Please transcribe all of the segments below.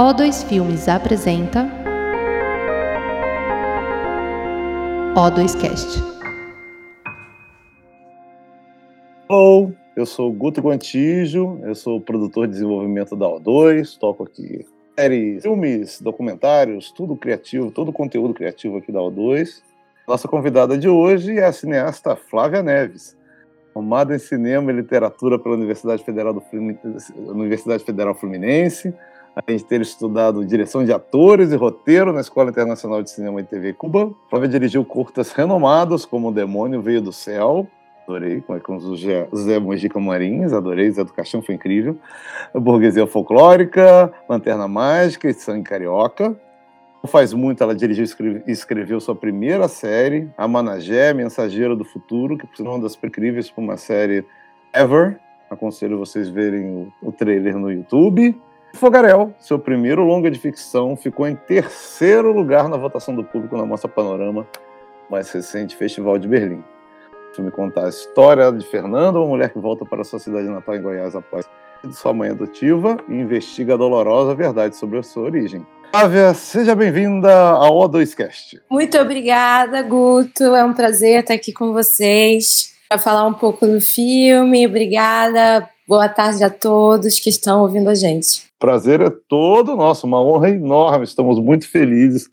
O2 Filmes apresenta O2Cast. Olá, eu sou Guto Guantijo, eu sou produtor de desenvolvimento da O2, toco aqui séries, filmes, documentários, tudo criativo, todo conteúdo criativo aqui da O2. Nossa convidada de hoje é a cineasta Flávia Neves, formada em cinema e literatura pela Universidade Federal, do Fluminense, Universidade Federal Fluminense, além de ter estudado direção de atores e roteiro na Escola Internacional de Cinema e TV Cuba. Flávia dirigiu curtas renomados como O Demônio Veio do Céu, adorei, com, o Zé, Mojica Marins, adorei, Zé do Caixão foi incrível. A Burguesia Folclórica, Lanterna Mágica e Sangue Carioca. Não faz muito, ela dirigiu e escreveu sua primeira série, A Managé, Mensageira do Futuro, que é uma das incríveis para uma série ever. Aconselho vocês verem o trailer no YouTube. Fogarel, seu primeiro longa de ficção, ficou em terceiro lugar na votação do público na Mostra Panorama, mais recente Festival de Berlim. O filme conta a história de Fernanda, uma mulher que volta para sua cidade natal em Goiás após sua mãe adotiva e investiga a dolorosa verdade sobre a sua origem. Flávia, seja bem-vinda ao O2Cast. Muito obrigada, Guto. É um prazer estar aqui com vocês para falar um pouco do filme. Obrigada. Boa tarde a todos que estão ouvindo a gente. Prazer é todo nosso, uma honra enorme. Estamos muito felizes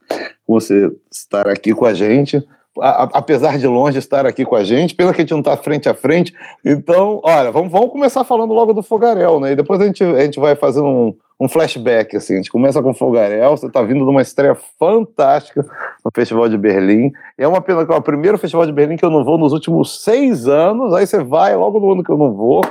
com você estar aqui com a gente. A, apesar de longe estar aqui com a gente, pena que a gente não está frente a frente. Então, olha, vamos, vamos começar falando logo do Fogarel, né? E depois a gente, a gente vai fazendo um, um flashback, assim. A gente começa com Fogarel, você está vindo de uma estreia fantástica no Festival de Berlim. É uma pena que é o primeiro Festival de Berlim que eu não vou nos últimos seis anos, aí você vai logo no ano que eu não vou.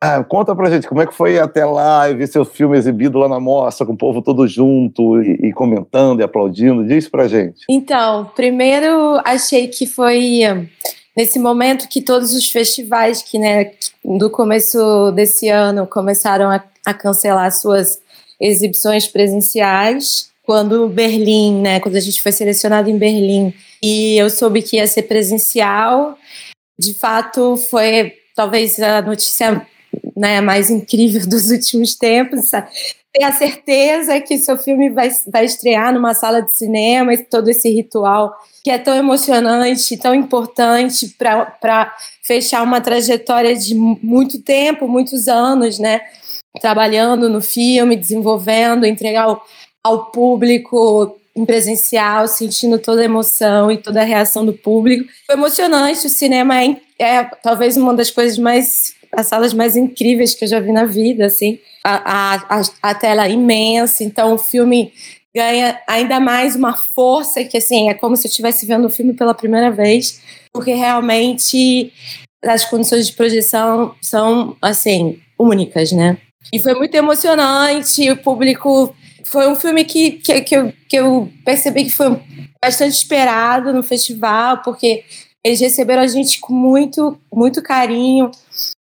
Ah, conta pra gente, como é que foi até lá e ver seu filme exibido lá na mostra, com o povo todo junto e, e comentando e aplaudindo? Diz pra gente. Então, primeiro achei que foi nesse momento que todos os festivais que, né, do começo desse ano começaram a, a cancelar suas exibições presenciais, quando Berlim, né, quando a gente foi selecionado em Berlim e eu soube que ia ser presencial, de fato foi talvez a notícia né, mais incrível dos últimos tempos, ter a certeza que seu filme vai, vai estrear numa sala de cinema e todo esse ritual que é tão emocionante, tão importante para fechar uma trajetória de muito tempo, muitos anos, né? Trabalhando no filme, desenvolvendo, entregar ao, ao público em presencial, sentindo toda a emoção e toda a reação do público. Foi emocionante, o cinema é, é talvez uma das coisas mais as salas mais incríveis que eu já vi na vida, assim, a, a, a, tela é imensa, então o filme ganha ainda mais uma força que, assim, é como se eu estivesse vendo o filme pela primeira vez, porque realmente as condições de projeção são, assim, únicas, né? E foi muito emocionante, o público... Foi um filme que, que, que, eu, que eu percebi que foi bastante esperado no festival, porque eles receberam a gente com muito, muito carinho,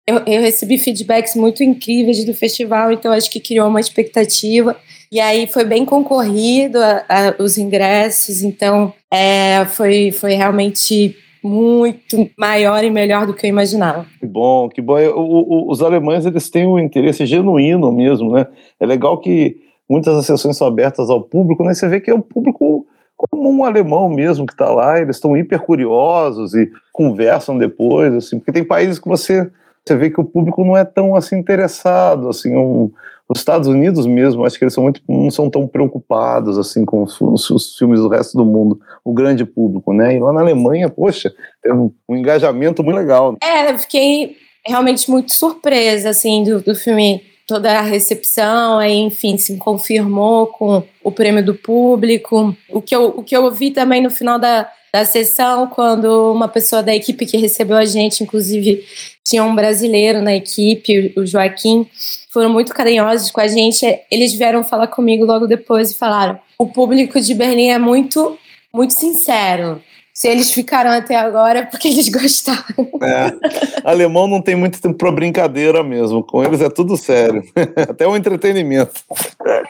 eu, eu, recebi feedbacks muito incríveis do festival, então acho que criou uma expectativa. E aí foi bem concorrido a, a, os ingressos, então é, foi, foi realmente muito maior e melhor do que eu imaginava. Que bom, que bom. O, o, os alemães eles têm um interesse genuíno mesmo, né? É legal que muitas sessões são abertas ao público, né? Você vê que é um público como um alemão mesmo que está lá, eles estão hiper curiosos e conversam depois, assim, porque tem países que você você vê que o público não é tão assim interessado, assim, um, os Estados Unidos mesmo, acho que eles são muito, não são tão preocupados assim com os, os, filmes do resto do mundo, o grande público, né? E lá na Alemanha, poxa, tem um, um engajamento muito legal. É, eu fiquei realmente muito surpresa assim do, do filme toda a recepção, aí, enfim, se confirmou com o prêmio do público. O que eu, o que eu ouvi também no final da, da sessão, quando uma pessoa da equipe que recebeu a gente, inclusive tinha um brasileiro na equipe, o Joaquim, foram muito carinhosos com a gente. Eles vieram falar comigo logo depois e falaram: o público de Berlim é muito, muito sincero. Se eles ficaram até agora é porque eles gostaram. É, alemão não tem muito tempo para brincadeira mesmo. Com eles é tudo sério. Até o entretenimento.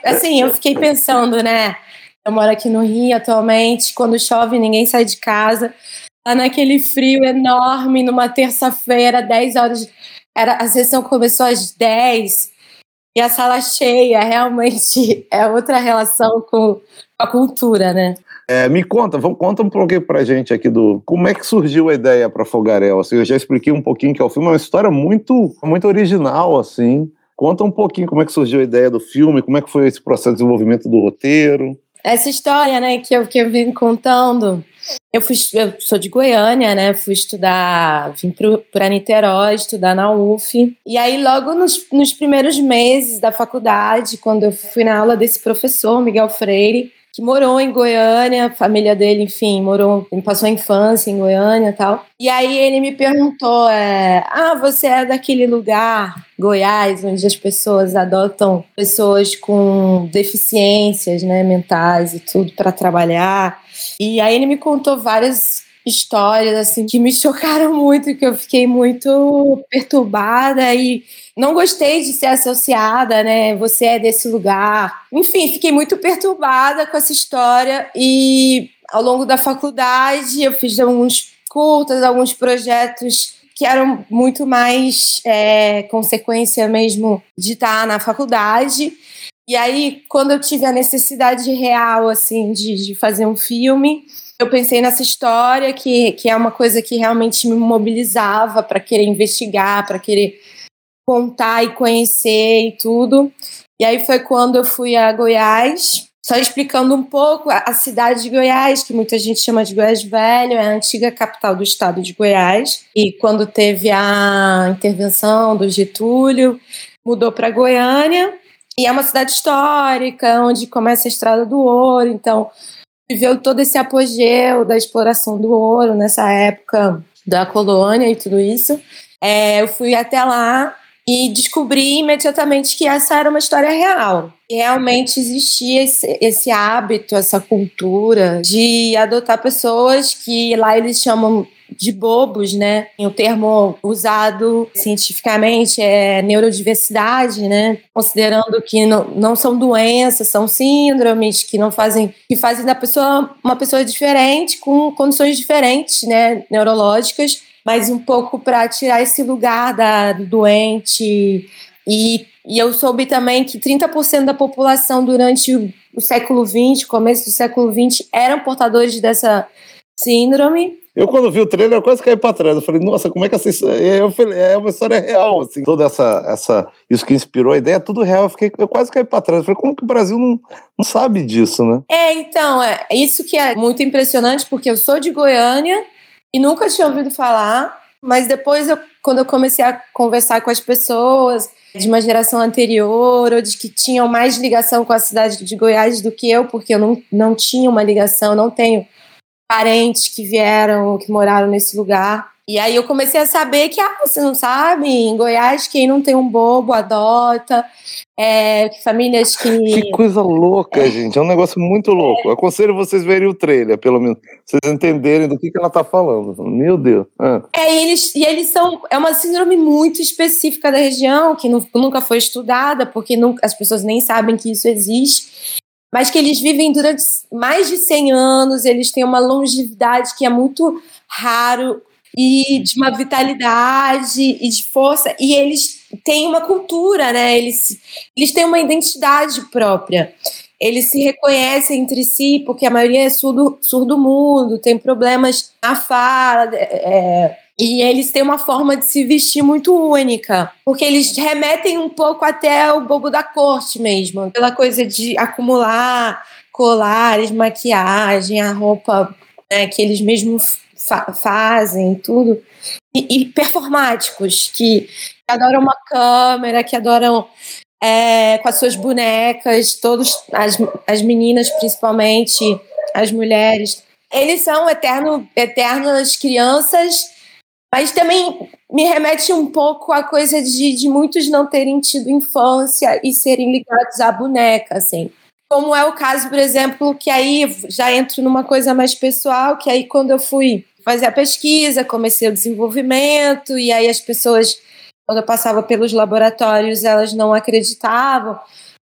Assim, eu fiquei pensando, né? Eu moro aqui no Rio atualmente. Quando chove, ninguém sai de casa. Lá naquele frio enorme, numa terça-feira, 10 horas. Era, a sessão começou às 10. e a sala cheia realmente é outra relação com a cultura, né? É, me conta, vamos, conta um pouquinho pra gente aqui do como é que surgiu a ideia para Fogaréu. Assim, eu já expliquei um pouquinho que é o filme, é uma história muito, muito original, assim. Conta um pouquinho como é que surgiu a ideia do filme, como é que foi esse processo de desenvolvimento do roteiro. Essa história, né, que eu, que eu vim contando, eu, fui, eu sou de Goiânia, né? Fui estudar, vim para Niterói, estudar na UF. E aí, logo nos, nos primeiros meses da faculdade, quando eu fui na aula desse professor, Miguel Freire, que morou em Goiânia, a família dele, enfim, morou, passou a infância em Goiânia e tal. E aí ele me perguntou: é, Ah, você é daquele lugar, Goiás, onde as pessoas adotam pessoas com deficiências né, mentais e tudo para trabalhar. E aí ele me contou várias histórias assim que me chocaram muito, que eu fiquei muito perturbada e não gostei de ser associada, né? Você é desse lugar. Enfim, fiquei muito perturbada com essa história e ao longo da faculdade eu fiz alguns curtas, alguns projetos que eram muito mais é, consequência mesmo de estar na faculdade. E aí, quando eu tive a necessidade real, assim, de, de fazer um filme, eu pensei nessa história, que, que é uma coisa que realmente me mobilizava para querer investigar, para querer contar e conhecer e tudo. E aí foi quando eu fui a Goiás, só explicando um pouco a cidade de Goiás, que muita gente chama de Goiás Velho, é a antiga capital do estado de Goiás. E quando teve a intervenção do Getúlio, mudou para Goiânia. E é uma cidade histórica, onde começa a Estrada do Ouro, então viveu todo esse apogeu da exploração do ouro nessa época da colônia e tudo isso. É, eu fui até lá e descobri imediatamente que essa era uma história real. Realmente existia esse, esse hábito, essa cultura de adotar pessoas que lá eles chamam de bobos, né? O termo usado cientificamente é neurodiversidade, né? Considerando que não, não são doenças, são síndromes que não fazem que fazem da pessoa uma pessoa diferente com condições diferentes, né, neurológicas, mas um pouco para tirar esse lugar da do doente e e eu soube também que 30% da população durante o, o século XX, começo do século XX, eram portadores dessa síndrome. Eu, quando vi o trailer, eu quase caí para trás. Eu falei, nossa, como é que essa eu falei, é uma história real, assim. Toda essa, essa, isso que inspirou a ideia, é tudo real. Eu, fiquei, eu quase caí para trás. Eu falei, como que o Brasil não, não sabe disso, né? É, então, é isso que é muito impressionante, porque eu sou de Goiânia e nunca tinha ouvido falar, mas depois, eu, quando eu comecei a conversar com as pessoas de uma geração anterior, ou de que tinham mais ligação com a cidade de Goiás do que eu, porque eu não, não tinha uma ligação, não tenho parentes que vieram, que moraram nesse lugar. E aí eu comecei a saber que, ah, você não sabe, em Goiás, quem não tem um bobo adota, é, famílias que... Que coisa louca, é. gente, é um negócio muito louco. É. Aconselho vocês verem o trailer, pelo menos, vocês entenderem do que, que ela está falando. Meu Deus. Ah. É, e eles, e eles são, é uma síndrome muito específica da região, que nunca foi estudada, porque nunca, as pessoas nem sabem que isso existe mas que eles vivem durante mais de 100 anos, eles têm uma longevidade que é muito raro e de uma vitalidade e de força, e eles têm uma cultura, né? Eles, eles têm uma identidade própria. Eles se reconhecem entre si, porque a maioria é surdo, surdo mundo, tem problemas na fala, é, e eles têm uma forma de se vestir muito única, porque eles remetem um pouco até o bobo da corte mesmo, pela coisa de acumular colares, maquiagem, a roupa né, que eles mesmos fa fazem, tudo. E, e, performáticos, que adoram uma câmera, que adoram é, com as suas bonecas, todos as, as meninas principalmente, as mulheres. Eles são eterno, eternas crianças mas também me remete um pouco à coisa de, de muitos não terem tido infância e serem ligados à boneca, assim. Como é o caso, por exemplo, que aí já entro numa coisa mais pessoal, que aí quando eu fui fazer a pesquisa, comecei o desenvolvimento, e aí as pessoas, quando eu passava pelos laboratórios, elas não acreditavam,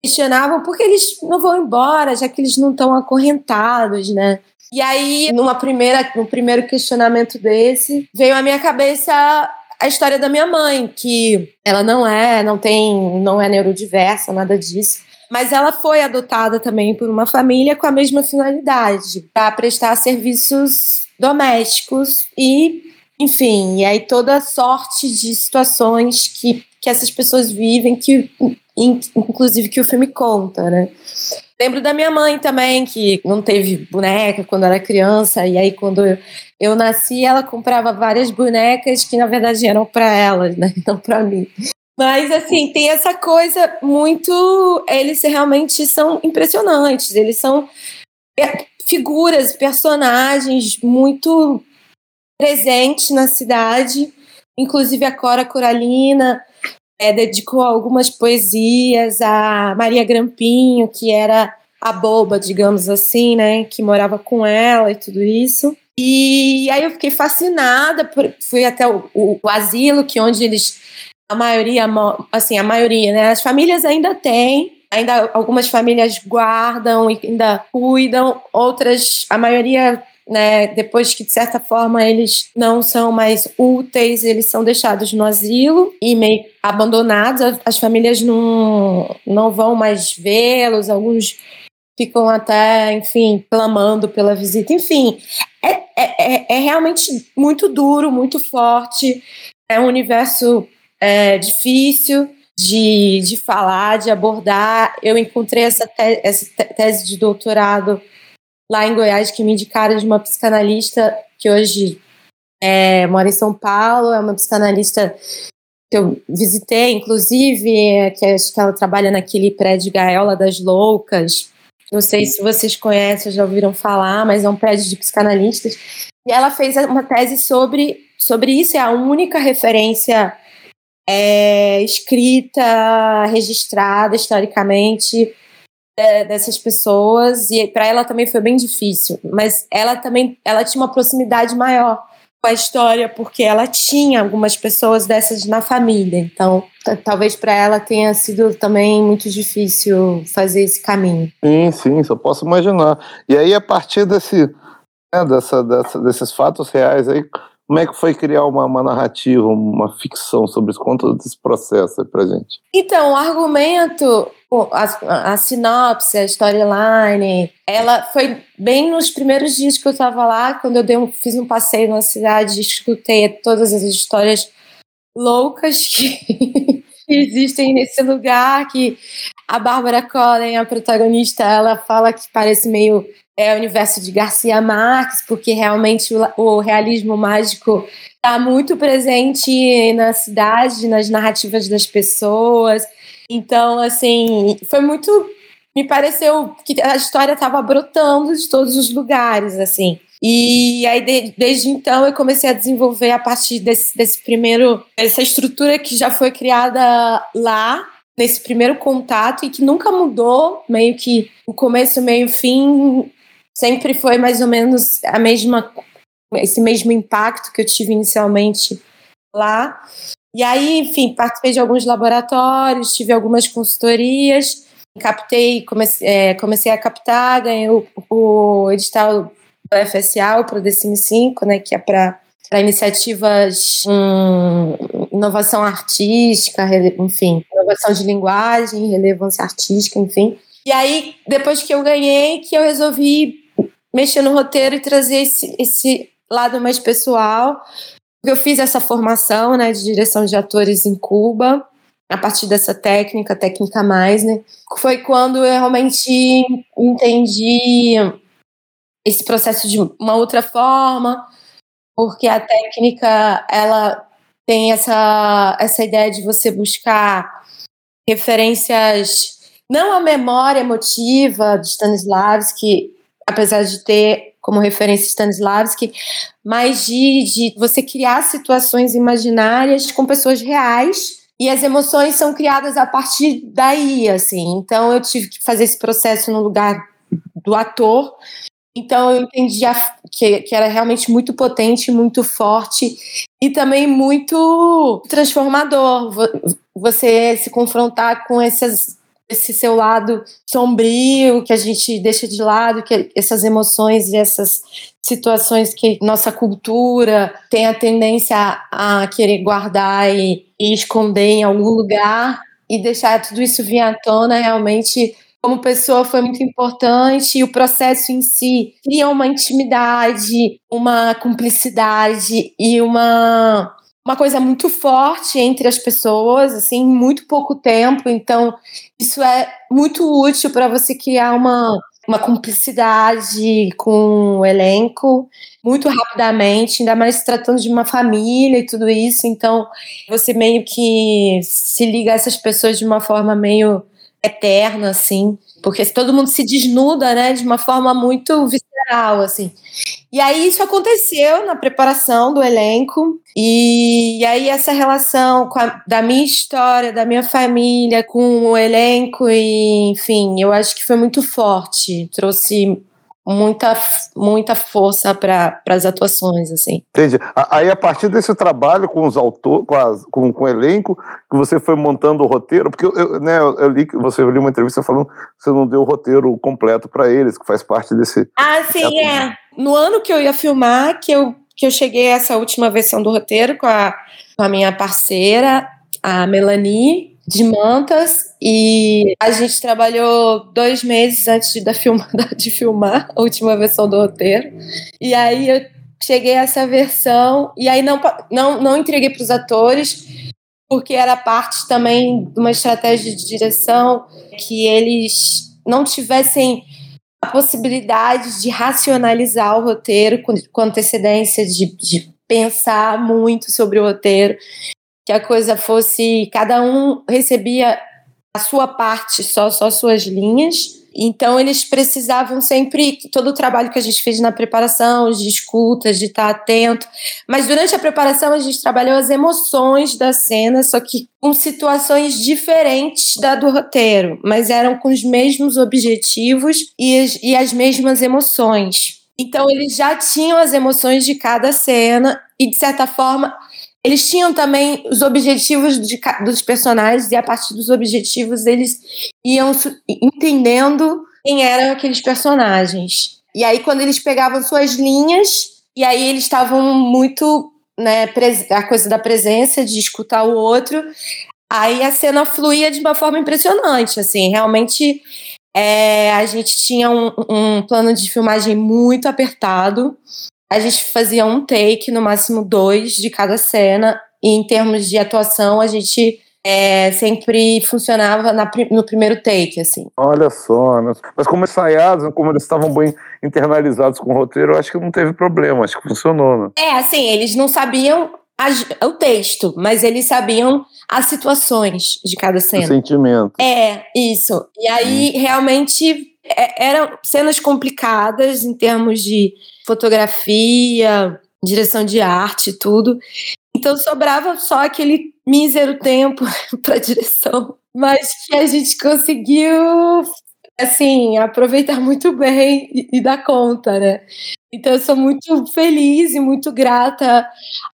questionavam por que eles não vão embora, já que eles não estão acorrentados, né? E aí, numa primeira, no primeiro questionamento desse, veio à minha cabeça a história da minha mãe, que ela não é, não tem, não é neurodiversa, nada disso. Mas ela foi adotada também por uma família com a mesma finalidade, para prestar serviços domésticos e, enfim, e aí toda sorte de situações que, que essas pessoas vivem, que inclusive que o filme conta, né? Lembro da minha mãe também, que não teve boneca quando era criança, e aí quando eu, eu nasci, ela comprava várias bonecas que na verdade eram para ela, né? não para mim. Mas assim, tem essa coisa muito. Eles realmente são impressionantes, eles são figuras, personagens muito presentes na cidade. Inclusive a Cora Coralina é, dedicou algumas poesias a Maria Grampinho, que era a boba, digamos assim, né, que morava com ela e tudo isso. E aí eu fiquei fascinada, por, fui até o, o, o asilo, que onde eles, a maioria, assim, a maioria, né, as famílias ainda têm, ainda algumas famílias guardam e ainda cuidam, outras, a maioria né, depois que de certa forma eles não são mais úteis, eles são deixados no asilo e meio abandonados, as famílias não, não vão mais vê-los, alguns ficam até, enfim, clamando pela visita, enfim, é, é, é, é realmente muito duro, muito forte, é um universo é, difícil, de, de falar, de abordar. Eu encontrei essa, te essa tese de doutorado lá em Goiás que me indicaram de uma psicanalista que hoje é, mora em São Paulo, é uma psicanalista que eu visitei, inclusive, que acho que ela trabalha naquele prédio Gaiola das Loucas. Não sei se vocês conhecem, já ouviram falar, mas é um prédio de psicanalistas. E ela fez uma tese sobre, sobre isso, é a única referência é, escrita, registrada historicamente é, dessas pessoas e para ela também foi bem difícil, mas ela também ela tinha uma proximidade maior com a história porque ela tinha algumas pessoas dessas na família, então talvez para ela tenha sido também muito difícil fazer esse caminho. Sim, sim, só posso imaginar. E aí a partir desse né, dessa, dessa, desses fatos reais aí como é que foi criar uma, uma narrativa, uma ficção sobre isso? Conta desse processo aí pra gente. Então, o argumento, a, a sinopse, a storyline, ela foi bem nos primeiros dias que eu estava lá, quando eu dei um, fiz um passeio na cidade, escutei todas as histórias loucas que existem nesse lugar, que a Bárbara Collen, a protagonista, ela fala que parece meio é universo de Garcia Marques, porque realmente o, o realismo mágico está muito presente na cidade, nas narrativas das pessoas. Então, assim, foi muito. Me pareceu que a história estava brotando de todos os lugares, assim. E aí, de, desde então, eu comecei a desenvolver a partir desse, desse primeiro. essa estrutura que já foi criada lá, nesse primeiro contato, e que nunca mudou, meio que o começo, meio fim, sempre foi mais ou menos a mesma esse mesmo impacto que eu tive inicialmente lá. E aí, enfim, participei de alguns laboratórios, tive algumas consultorias, captei, comecei, é, comecei a captar, ganhei o, o edital do FSA, o Prodecine 5, né, que é para iniciativas hum, inovação artística, enfim, inovação de linguagem, relevância artística, enfim. E aí, depois que eu ganhei, que eu resolvi mexer no roteiro e trazer esse, esse lado mais pessoal. Eu fiz essa formação né, de direção de atores em Cuba, a partir dessa técnica, técnica mais, né? Foi quando eu realmente entendi esse processo de uma outra forma, porque a técnica ela tem essa, essa ideia de você buscar referências, não a memória emotiva de Stanislavski, apesar de ter como referência Stanislavski, mas de, de você criar situações imaginárias com pessoas reais e as emoções são criadas a partir daí, assim. Então eu tive que fazer esse processo no lugar do ator. Então eu entendi a, que, que era realmente muito potente, muito forte e também muito transformador. Você se confrontar com essas esse seu lado sombrio que a gente deixa de lado, que essas emoções e essas situações que nossa cultura tem a tendência a, querer guardar e, e esconder em algum lugar e deixar tudo isso vir à tona realmente como pessoa foi muito importante e o processo em si cria uma intimidade, uma cumplicidade e uma uma coisa muito forte entre as pessoas, assim, em muito pouco tempo. Então, isso é muito útil para você criar uma, uma cumplicidade com o elenco muito rapidamente, ainda mais se tratando de uma família e tudo isso. Então, você meio que se liga a essas pessoas de uma forma meio eterna, assim, porque todo mundo se desnuda, né, de uma forma muito visceral, assim. E aí isso aconteceu na preparação do elenco, e, e aí essa relação a, da minha história, da minha família com o elenco, e enfim, eu acho que foi muito forte, trouxe muita, muita força para as atuações, assim. Entendi. Aí, a partir desse trabalho com os autores, com, com, com, o elenco, que você foi montando o roteiro, porque eu, né, eu li que você li uma entrevista falando que você não deu o roteiro completo para eles, que faz parte desse. Ah, sim, é. No ano que eu ia filmar, que eu, que eu cheguei a essa última versão do roteiro com a, com a minha parceira, a Melanie, de mantas e a gente trabalhou dois meses antes de, da filma, de filmar a última versão do roteiro. E aí eu cheguei a essa versão e aí não, não, não entreguei para os atores porque era parte também de uma estratégia de direção que eles não tivessem a possibilidade de racionalizar o roteiro com, com antecedência, de, de pensar muito sobre o roteiro que a coisa fosse cada um recebia a sua parte, só só suas linhas. Então eles precisavam sempre todo o trabalho que a gente fez na preparação, de escuta, de estar atento. Mas durante a preparação a gente trabalhou as emoções da cena, só que com situações diferentes da do roteiro, mas eram com os mesmos objetivos e as, e as mesmas emoções. Então eles já tinham as emoções de cada cena e de certa forma eles tinham também os objetivos de, dos personagens e a partir dos objetivos eles iam entendendo quem eram aqueles personagens. E aí quando eles pegavam suas linhas e aí eles estavam muito, né, a coisa da presença de escutar o outro, aí a cena fluía de uma forma impressionante, assim, realmente é, a gente tinha um, um plano de filmagem muito apertado a gente fazia um take, no máximo dois de cada cena, e em termos de atuação, a gente é, sempre funcionava na, no primeiro take, assim. Olha só, né? mas como ensaiados, como eles estavam bem internalizados com o roteiro, eu acho que não teve problema, acho que funcionou, né? É, assim, eles não sabiam a, o texto, mas eles sabiam as situações de cada cena. O sentimento. É, isso. E aí, hum. realmente, é, eram cenas complicadas em termos de fotografia, direção de arte, tudo. Então sobrava só aquele mísero tempo para direção, mas que a gente conseguiu assim aproveitar muito bem e, e dar conta, né? Então eu sou muito feliz e muito grata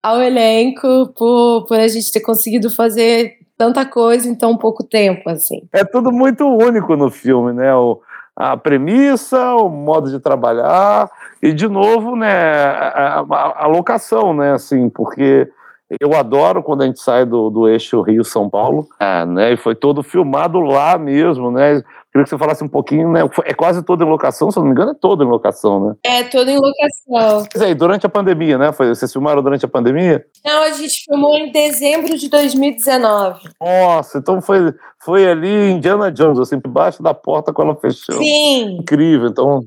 ao elenco por, por a gente ter conseguido fazer tanta coisa em tão pouco tempo, assim. É tudo muito único no filme, né? O, a premissa, o modo de trabalhar e de novo, né, a, a, a locação, né, assim, porque eu adoro quando a gente sai do, do eixo Rio-São Paulo, é, né, e foi todo filmado lá mesmo, né, Queria que você falasse um pouquinho, né? É quase toda em locação, se não me engano, é toda em locação, né? É, toda em locação. Mas aí, durante a pandemia, né? Foi, vocês filmaram durante a pandemia? Não, a gente filmou em dezembro de 2019. Nossa, então foi, foi ali Indiana Jones, assim, debaixo da porta quando ela fechou. Sim. Incrível, então.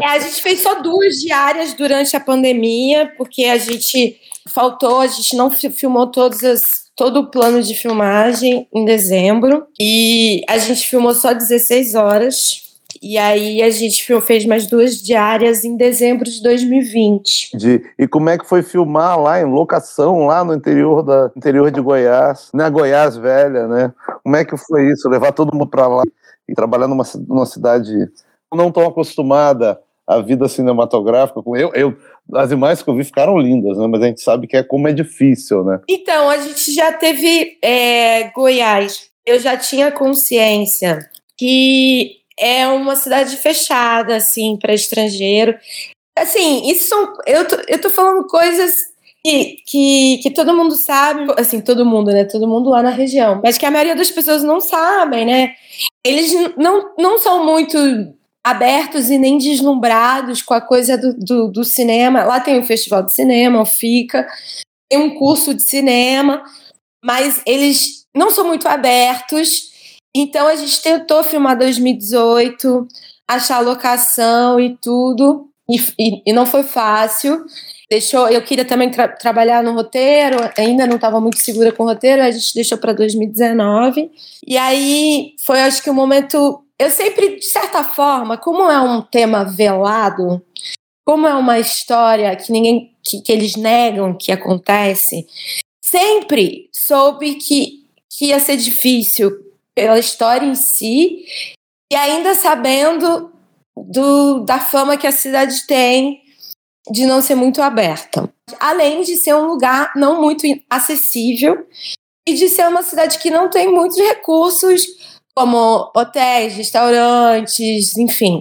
é, a gente fez só duas diárias durante a pandemia, porque a gente faltou, a gente não filmou todas as todo o plano de filmagem em dezembro e a gente filmou só 16 horas. E aí a gente fez mais duas diárias em dezembro de 2020. De, e como é que foi filmar lá em locação, lá no interior, da, interior de Goiás, na Goiás velha, né? Como é que foi isso? Levar todo mundo para lá e trabalhar numa, numa cidade não tão acostumada à vida cinematográfica. Eu, eu as imagens que eu vi ficaram lindas, né? Mas a gente sabe que é como é difícil, né? Então, a gente já teve é, Goiás. eu já tinha consciência que é uma cidade fechada, assim, para estrangeiro. Assim, isso são. Eu tô, eu tô falando coisas que, que, que todo mundo sabe, assim, todo mundo, né? Todo mundo lá na região, mas que a maioria das pessoas não sabem, né? Eles não, não são muito abertos e nem deslumbrados com a coisa do, do, do cinema. Lá tem o Festival de Cinema, o FICA, tem um curso de cinema, mas eles não são muito abertos. Então a gente tentou filmar 2018, achar locação e tudo, e, e, e não foi fácil. Deixou, eu queria também tra trabalhar no roteiro, ainda não estava muito segura com o roteiro, a gente deixou para 2019. E aí foi, acho que, o momento. Eu sempre, de certa forma, como é um tema velado, como é uma história que ninguém que, que eles negam que acontece, sempre soube que, que ia ser difícil pela história em si e ainda sabendo do, da fama que a cidade tem de não ser muito aberta. Além de ser um lugar não muito acessível e de ser uma cidade que não tem muitos recursos, como hotéis, restaurantes, enfim.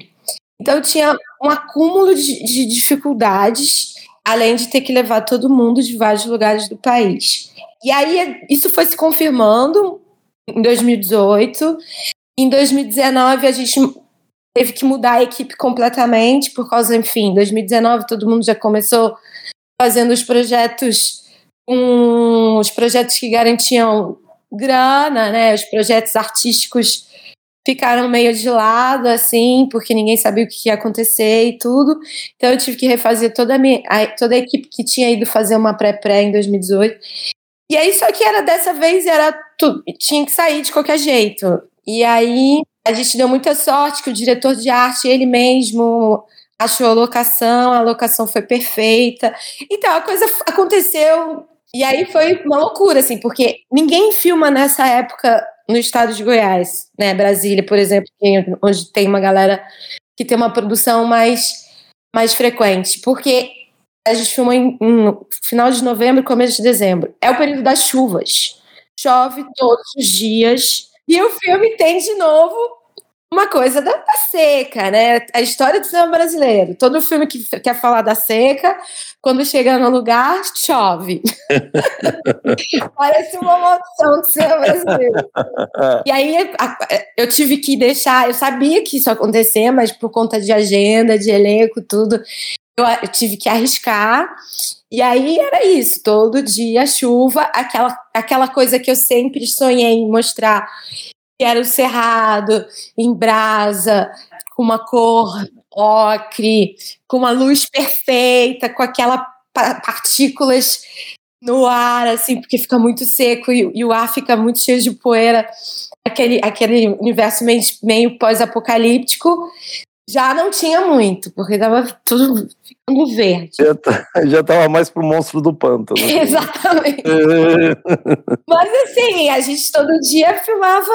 Então tinha um acúmulo de, de dificuldades, além de ter que levar todo mundo de vários lugares do país. E aí isso foi se confirmando em 2018. Em 2019 a gente teve que mudar a equipe completamente por causa, enfim, 2019 todo mundo já começou fazendo os projetos um, os projetos que garantiam grana, né? Os projetos artísticos ficaram meio de lado, assim, porque ninguém sabia o que ia acontecer e tudo. Então eu tive que refazer toda a, minha, toda a equipe que tinha ido fazer uma pré-pré em 2018. E aí, só que era dessa vez, era tudo, tinha que sair de qualquer jeito. E aí a gente deu muita sorte que o diretor de arte, ele mesmo achou a locação, a locação foi perfeita. Então a coisa aconteceu e aí foi uma loucura, assim, porque ninguém filma nessa época no estado de Goiás, né? Brasília, por exemplo, onde tem uma galera que tem uma produção mais, mais frequente. Porque a gente filmou em, em final de novembro, começo de dezembro. É o período das chuvas. Chove todos os dias. E o filme tem de novo uma coisa da, da, seca, né? A história do cinema brasileiro. Todo filme que quer falar da seca, quando chega no lugar, chove. Parece uma maldição do cinema brasileiro. E aí eu tive que deixar, eu sabia que isso ia acontecer, mas por conta de agenda, de elenco, tudo, eu, eu tive que arriscar. E aí era isso, todo dia chuva, aquela, aquela coisa que eu sempre sonhei em mostrar que era o cerrado em brasa, com uma cor ocre, com uma luz perfeita, com aquelas partículas no ar, assim, porque fica muito seco e, e, o ar fica muito cheio de poeira, aquele, aquele universo meio, meio pós-apocalíptico, já não tinha muito, porque estava tudo ficando verde. Já, tá, já tava mais pro monstro do pântano. Exatamente. Mas assim, a gente todo dia filmava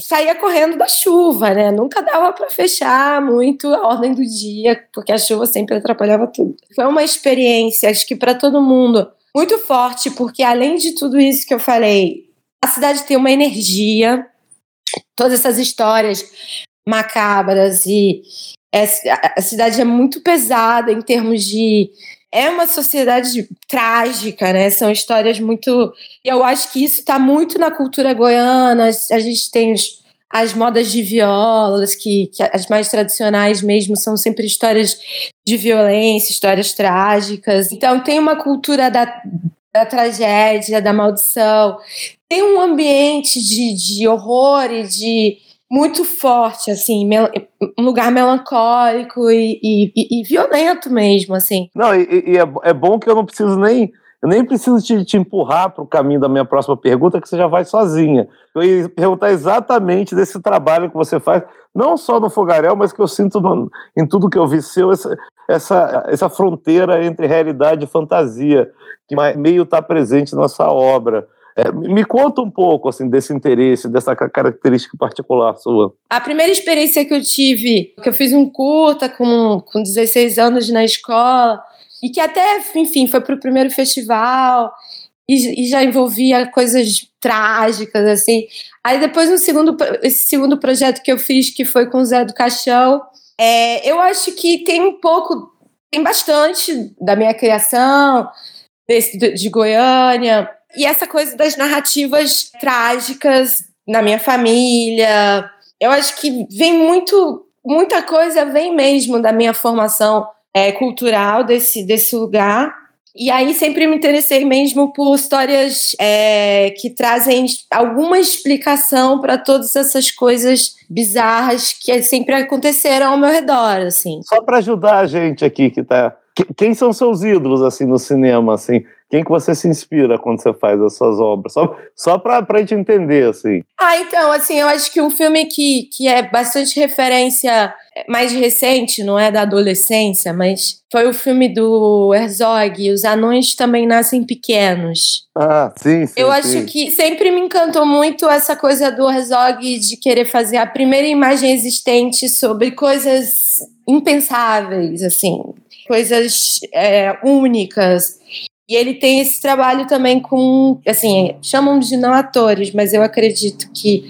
saía correndo da chuva, né? Nunca dava para fechar muito a ordem do dia, porque a chuva sempre atrapalhava tudo. Foi uma experiência, acho que para todo mundo, muito forte, porque além de tudo isso que eu falei, a cidade tem uma energia, todas essas histórias macabras e a cidade é muito pesada em termos de é uma sociedade trágica, né? São histórias muito. Eu acho que isso está muito na cultura goiana. A gente tem os, as modas de violas, que, que, as mais tradicionais mesmo são sempre histórias de violência, histórias trágicas. Então tem uma cultura da, da tragédia, da maldição. Tem um ambiente de, de horror e de muito forte, assim, um lugar melancólico e, e, e, violento mesmo, assim. Não, e, e é, é, bom que eu não preciso nem. Eu nem preciso te, te empurrar para o caminho da minha próxima pergunta, que você já vai sozinha. Eu ia perguntar exatamente desse trabalho que você faz, não só no Fogarel, mas que eu sinto no, em tudo que eu vi seu, essa, essa, essa fronteira entre realidade e fantasia, que meio está presente nessa obra. É, me conta um pouco assim desse interesse, dessa característica particular sua. A primeira experiência que eu tive, que eu fiz um curta com, com 16 anos na escola, e que até, enfim, foi para o primeiro festival, e, e, já envolvia coisas trágicas, assim. Aí depois no segundo, esse segundo projeto que eu fiz, que foi com o Zé do Caixão, é, eu acho que tem um pouco, tem bastante da minha criação, desse, de Goiânia, e essa coisa das narrativas trágicas na minha família. Eu acho que vem muito, muita coisa vem mesmo da minha formação é, cultural desse, desse lugar. E aí sempre me interessei mesmo por histórias é, que trazem alguma explicação para todas essas coisas bizarras que sempre aconteceram ao meu redor, assim. Só para ajudar a gente aqui que tá, quem são seus ídolos assim no cinema, assim? Quem que você se inspira quando você faz as suas obras? Só, só para a gente entender, assim. Ah, então, assim, eu acho que um filme que, que é bastante referência mais recente, não é da adolescência, mas foi o filme do Herzog, Os Anões Também Nascem Pequenos. Ah, sim, sim Eu sim. acho que sempre me encantou muito essa coisa do Herzog de querer fazer a primeira imagem existente sobre coisas impensáveis, assim, coisas é, únicas. E ele tem esse trabalho também com, assim, chamam de não atores, mas eu acredito que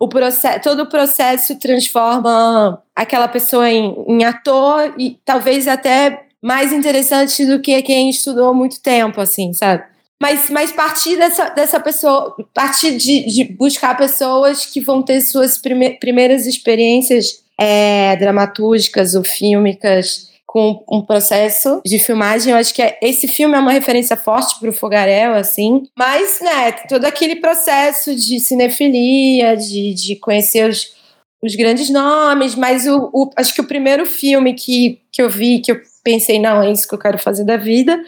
o processo, todo o processo transforma aquela pessoa em, em ator e talvez até mais interessante do que quem estudou muito tempo, assim, sabe? Mas, mas partir dessa, dessa pessoa, partir de, de buscar pessoas que vão ter suas prime, primeiras experiências é, dramatúrgicas ou fílmicas com um processo de filmagem. Eu acho que é, esse filme é uma referência forte para o Fogarel, assim. Mas, né, todo aquele processo de cinefilia, de, de conhecer os, os grandes nomes. Mas o, o, acho que o primeiro filme que, que eu vi, que eu pensei, não, é isso que eu quero fazer da vida,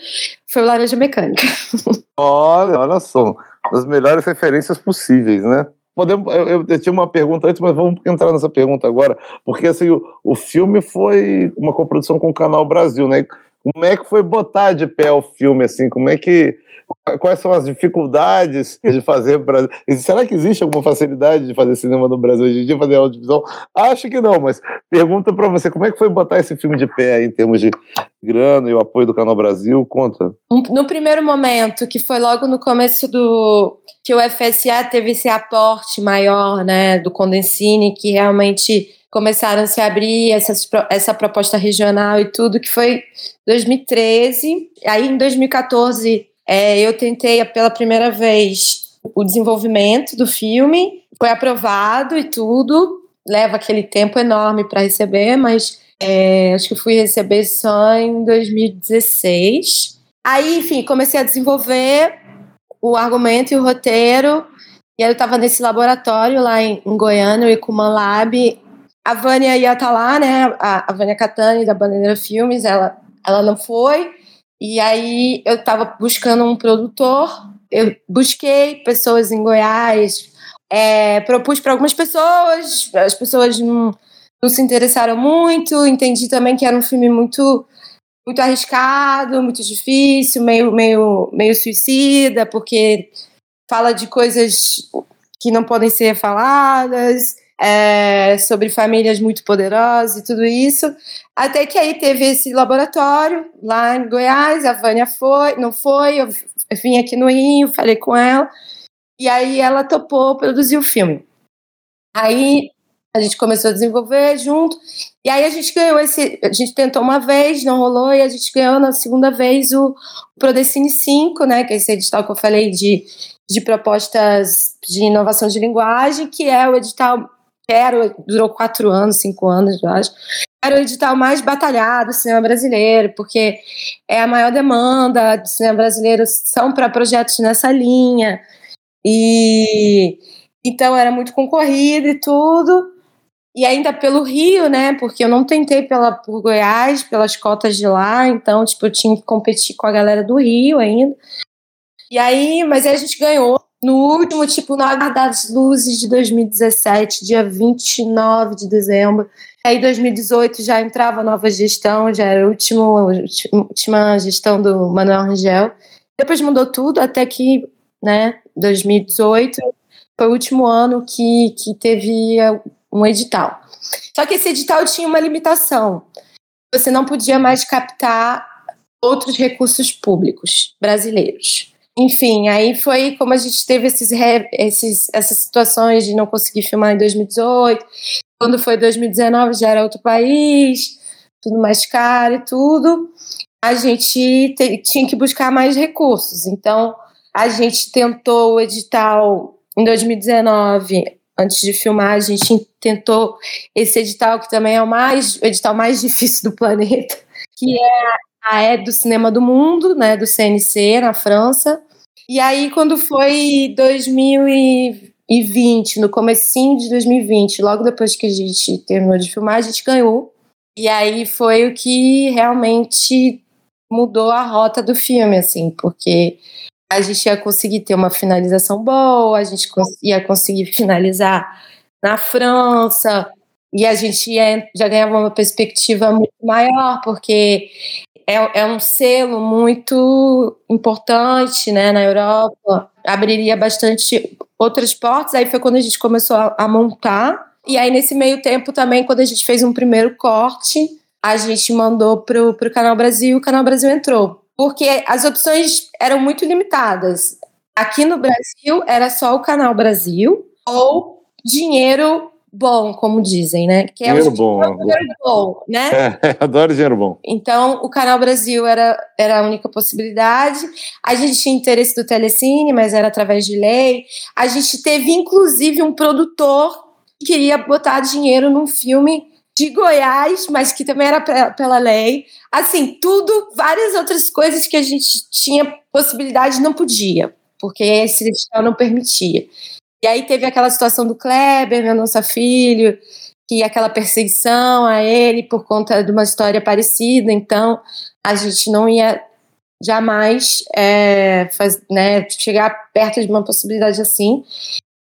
foi o Laranja Mecânica. Olha, olha só. As melhores referências possíveis, né? Podemos, eu, eu, eu, tinha uma pergunta antes, mas vamos entrar nessa pergunta agora, porque assim, o, o filme foi uma coprodução com o Canal Brasil, né? Como é que foi botar de pé o filme, assim? Como é que. Quais são as dificuldades de fazer Brasil? Será que existe alguma facilidade de fazer cinema no Brasil hoje em dia, fazer audiovisual? Acho que não, mas pergunta para você, como é que foi botar esse filme de pé em termos de grana e o apoio do Canal Brasil? Conta. No primeiro momento, que foi logo no começo do. que o FSA teve esse aporte maior, né, do Condensine, que realmente começaram a se abrir essa, essa proposta regional e tudo, que foi 2013. Aí, em 2014, é, eu tentei pela primeira vez o desenvolvimento do filme, foi aprovado e tudo. Leva aquele tempo enorme para receber, mas é, acho que fui receber só em 2016. Aí, enfim, comecei a desenvolver o argumento e o roteiro. E aí eu estava nesse laboratório lá em, em Goiânia, o Icuman Lab, a Vânia ia estar tá lá, né? A, a Vânia Catani, da Bandeira Filmes, ela, ela não foi. E aí eu estava buscando um produtor, eu busquei pessoas em Goiás, é, propus para algumas pessoas, as pessoas não, não se interessaram muito, entendi também que era um filme muito muito arriscado, muito difícil, meio, meio, meio suicida, porque fala de coisas que não podem ser faladas é, sobre famílias muito poderosas e tudo isso. Até que aí teve esse laboratório lá em Goiás, a Vânia foi, não foi, eu vim aqui no Rio, falei com ela, e aí ela topou produzir o filme. Aí a gente começou a desenvolver junto, e aí a gente ganhou esse. A gente tentou uma vez, não rolou, e a gente ganhou na segunda vez o, o Prodecine 5, né? Que é esse edital que eu falei de, de propostas de inovação de linguagem, que é o edital era, durou quatro anos, cinco anos, eu acho. Era o edital mais batalhado do cinema brasileiro, porque é a maior demanda do cinema brasileiro são para projetos nessa linha. E então era muito concorrido e tudo. E ainda pelo Rio, né? Porque eu não tentei pela, por Goiás, pelas cotas de lá, então, tipo, eu tinha que competir com a galera do Rio ainda. E aí, mas aí a gente ganhou no último, tipo, no Aguardar das Luzes de 2017, dia 29 de dezembro. Aí, 2018, já entrava a nova gestão, já era a última, última gestão do Manuel Rangel. Depois mudou tudo, até que, né, 2018 foi o último ano que, que teve um edital. Só que esse edital tinha uma limitação. Você não podia mais captar outros recursos públicos brasileiros. Enfim, aí foi como a gente teve esses, esses, essas situações de não conseguir filmar em 2018. Quando foi 2019 já era outro país, tudo mais caro e tudo. A gente te, tinha que buscar mais recursos. Então, a gente tentou o edital em 2019, antes de filmar, a gente tentou esse edital que também é o mais o edital mais difícil do planeta, que é a é do Cinema do Mundo, né, do CNC na França. E aí quando foi 2020, no comecinho de 2020, logo depois que a gente terminou de filmar, a gente ganhou. E aí foi o que realmente mudou a rota do filme, assim, porque a gente ia conseguir ter uma finalização boa, a gente ia conseguir finalizar na França, e a gente ia, já ganhava uma perspectiva muito maior, porque é, é um selo muito importante né, na Europa, abriria bastante outras portas. Aí foi quando a gente começou a, a montar. E aí, nesse meio tempo, também, quando a gente fez um primeiro corte, a gente mandou para o Canal Brasil, o Canal Brasil entrou. Porque as opções eram muito limitadas. Aqui no Brasil era só o Canal Brasil ou dinheiro bom, como dizem, né? Que é dinheiro o bom. Dinheiro bom, né? É, adoro dinheiro bom. Então, o Canal Brasil era, era a única possibilidade. A gente tinha interesse do Telecine, mas era através de lei. A gente teve, inclusive, um produtor que queria botar dinheiro num filme de Goiás, mas que também era pela lei. Assim, tudo, várias outras coisas que a gente tinha possibilidade não podia, porque esse edital não permitia. E aí teve aquela situação do Kleber, meu nosso filho, que aquela perseguição a ele por conta de uma história parecida, então a gente não ia jamais é, faz, né, chegar perto de uma possibilidade assim.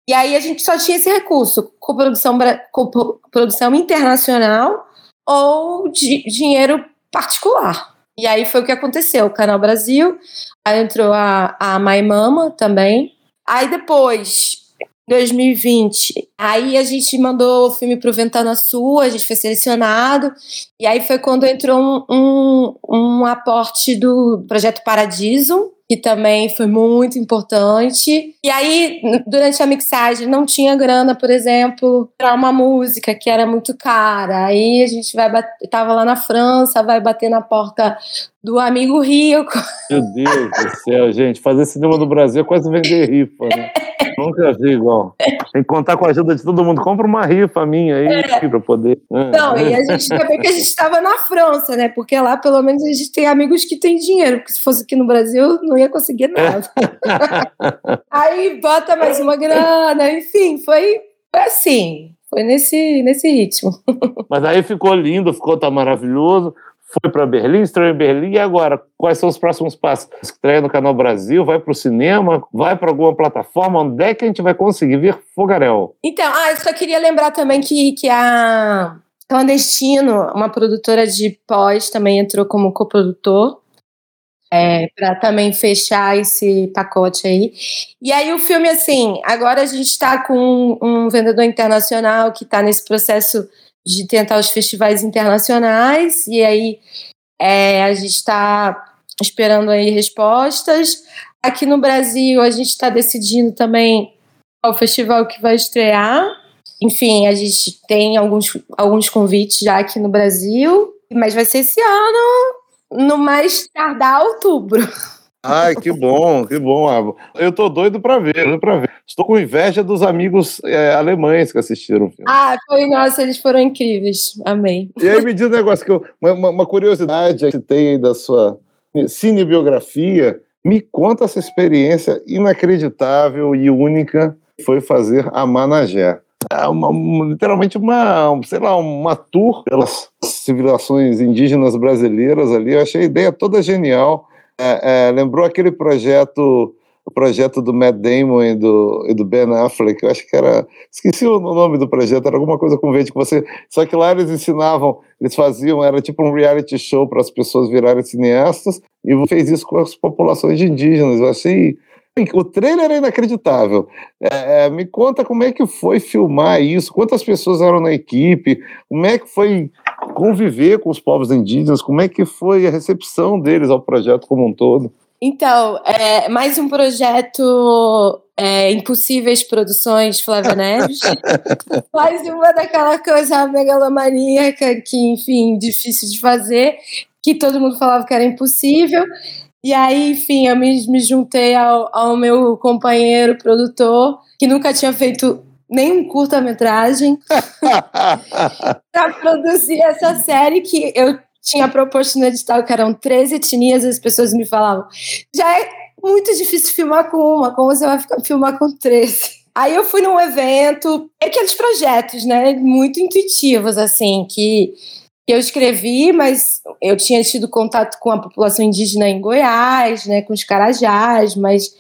E aí a gente só tinha esse recurso, com produção, com produção internacional ou de dinheiro particular. E aí foi o que aconteceu. O Canal Brasil, aí entrou a, a Mãe Mama também. Aí depois 2020. Aí a gente mandou o filme para o Ventana Sul, a gente foi selecionado, e aí foi quando entrou um, um, um aporte do Projeto Paradiso, que também foi muito importante. E aí, durante a mixagem, não tinha grana, por exemplo, para uma música que era muito cara. Aí a gente vai tava lá na França, vai bater na porta do amigo rico. Meu Deus do céu, gente, fazer cinema no Brasil é quase vender rifa, né? Nunca vi igual. Tem que contar com a ajuda de todo mundo. Compra uma rifa minha aí é. para poder. É. Não, e a gente também que a gente estava na França, né? Porque lá pelo menos a gente tem amigos que têm dinheiro, porque se fosse aqui no Brasil não ia conseguir nada. aí bota mais uma grana, enfim, foi, foi assim. Foi nesse, nesse ritmo. Mas aí ficou lindo, ficou tá maravilhoso foi para Berlim, estreou em Berlim, e agora? Quais são os próximos passos? Estreia no Canal Brasil, vai para o cinema, vai para alguma plataforma? Onde é que a gente vai conseguir ver Fogarel? Então, ah, eu só queria lembrar também que, que a Clandestino, uma produtora de pós, também entrou como coprodutor. É, para também fechar esse pacote aí. E aí o filme, assim, agora a gente está com um, um vendedor internacional que está nesse processo de tentar os festivais internacionais, e aí é, a gente está esperando aí respostas. Aqui no Brasil, a gente está decidindo também qual festival que vai estrear. Enfim, a gente tem alguns, alguns convites já aqui no Brasil, mas vai ser esse ano, no mais tardar outubro. Ai, que bom, que bom. Eu tô doido para ver, doido para ver. Estou com inveja dos amigos é, alemães que assistiram o filme. Ah, foi, nossa, eles foram incríveis. Amei. E aí me diz um negócio que eu, uma, uma curiosidade que tem da sua cinebiografia. Me conta essa experiência inacreditável e única que foi fazer a Managé. É uma, literalmente uma, sei lá, uma tour pelas civilizações indígenas brasileiras ali. Eu achei a ideia toda genial é, é, lembrou aquele projeto, o projeto do Matt Damon e do, e do Ben Affleck, eu acho que era, esqueci o nome do projeto, era alguma coisa com verde que você, só que lá eles ensinavam, eles faziam, era tipo um reality show para as pessoas virarem cineastas, e fez isso com as populações indígenas, eu achei o trailer é inacreditável. É, é, me conta como é que foi filmar isso, quantas pessoas eram na equipe, como é que foi conviver com os povos indígenas, como é que foi a recepção deles ao projeto como um todo. Então, é mais um projeto é, Impossíveis Produções Flávia Neves. mais uma daquela coisa megalomaníaca que, enfim, difícil de fazer, que todo mundo falava que era impossível. E aí, enfim, eu me, me juntei ao, ao meu companheiro produtor, que nunca tinha feito nenhum curta-metragem, para produzir essa série que eu tinha proposto no edital, que eram 13 etnias, as pessoas me falavam, já é muito difícil filmar com uma, como você vai filmar com 13? Aí eu fui num evento, aqueles projetos, né, muito intuitivos, assim, que, que eu escrevi, mas eu tinha tido contato com a população indígena em Goiás, né, com os carajás, mas,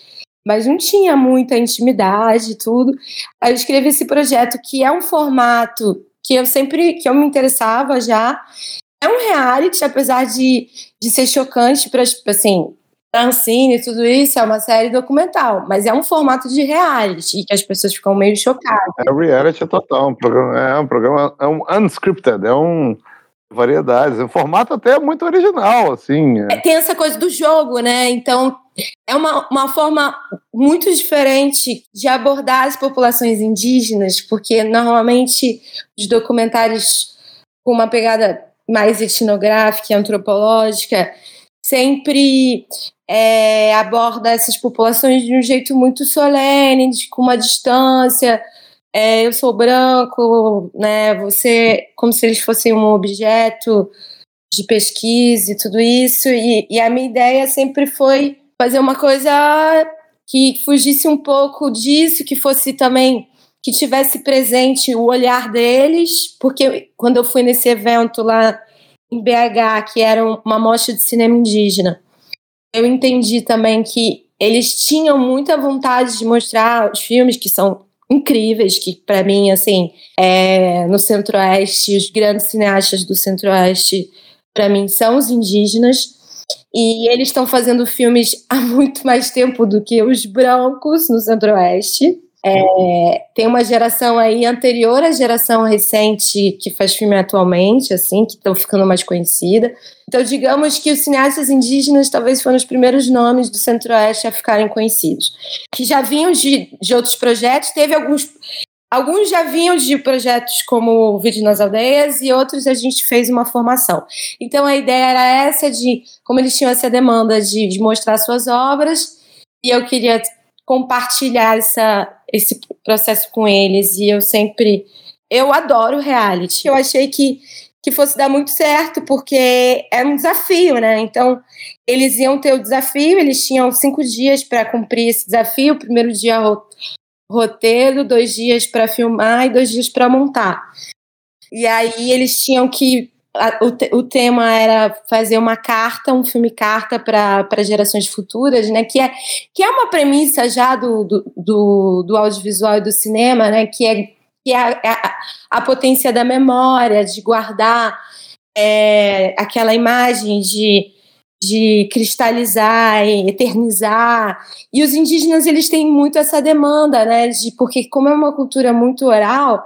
mas não tinha muita intimidade e tudo. Aí eu escrevi esse projeto que é um formato que eu sempre, que eu me interessava já, é um reality, apesar de, de ser chocante para assim, Ancine e tudo isso, é uma série documental, mas é um formato de reality que as pessoas ficam meio chocadas. É reality total, um programa, é um programa, é um unscripted, é um variedades, o um formato até muito original, assim. É. Tem essa coisa do jogo, né? Então é uma, uma forma muito diferente de abordar as populações indígenas, porque normalmente os documentários com uma pegada mais etnográfica e antropológica, sempre é, aborda essas populações de um jeito muito solene, de, com uma distância. É, eu sou branco, né? Você, como se eles fossem um objeto de pesquisa e tudo isso. E, e a minha ideia sempre foi fazer uma coisa que fugisse um pouco disso, que fosse também que tivesse presente o olhar deles, porque quando eu fui nesse evento lá em BH, que era uma mostra de cinema indígena, eu entendi também que eles tinham muita vontade de mostrar os filmes que são incríveis, que para mim, assim, é, no Centro-Oeste, os grandes cineastas do Centro-Oeste, para mim, são os indígenas. E eles estão fazendo filmes há muito mais tempo do que os brancos no Centro-Oeste. É, tem uma geração aí anterior à geração recente que faz filme atualmente, assim, que estão ficando mais conhecida. Então, digamos que os cineastas indígenas talvez foram os primeiros nomes do Centro-Oeste a ficarem conhecidos. Que já vinham de, de outros projetos, teve alguns. Alguns já vinham de projetos como o Vídeo nas Aldeias e outros a gente fez uma formação. Então a ideia era essa de, como eles tinham essa demanda de, de mostrar suas obras, e eu queria compartilhar essa, esse processo com eles e eu sempre eu adoro reality. Eu achei que que fosse dar muito certo, porque é um desafio, né? Então, eles iam ter o desafio, eles tinham cinco dias para cumprir esse desafio. O primeiro dia, roteiro, dois dias para filmar e dois dias para montar. E aí, eles tinham que a, o, o, tema era fazer uma carta, um filme carta para gerações futuras, né? Que é, que é uma premissa já do, do, do, do audiovisual e do cinema, né? Que é, que é a, é a potência da memória, de guardar é, aquela imagem de, de cristalizar eternizar. E os indígenas eles têm muito essa demanda, né? De, porque como é uma cultura muito oral,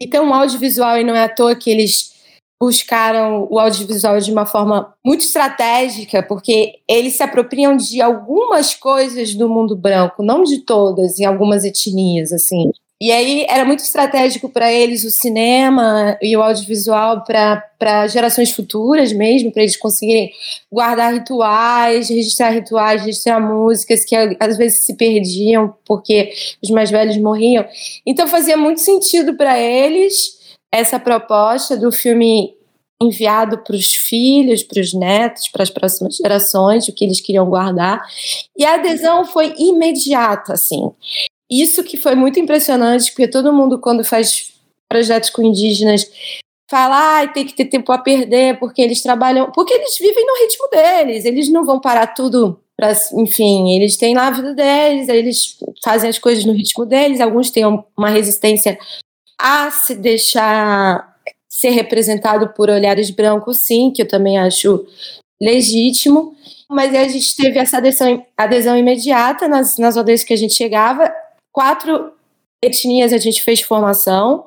então o audiovisual e não é à toa que eles buscaram o audiovisual de uma forma muito estratégica, porque eles se apropriam de algumas coisas do mundo branco, não de todas, em algumas etnias, assim. E aí era muito estratégico para eles o cinema e o audiovisual para gerações futuras mesmo, para eles conseguirem guardar rituais, registrar rituais, registrar músicas que às vezes se perdiam porque os mais velhos morriam. Então fazia muito sentido para eles essa proposta do filme enviado para os filhos, para os netos, para as próximas gerações, o que eles queriam guardar. E a adesão foi imediata, assim. Isso que foi muito impressionante, porque todo mundo, quando faz projetos com indígenas, fala, ah, tem que ter tempo a perder, porque eles trabalham, porque eles vivem no ritmo deles, eles não vão parar tudo para, enfim, eles têm lá a vida deles, eles fazem as coisas no ritmo deles, alguns têm uma resistência a se deixar ser representado por olhares brancos, sim, que eu também acho legítimo, mas a gente teve essa adesão, adesão imediata nas, nas aldeias que a gente chegava. Quatro etnias a gente fez formação,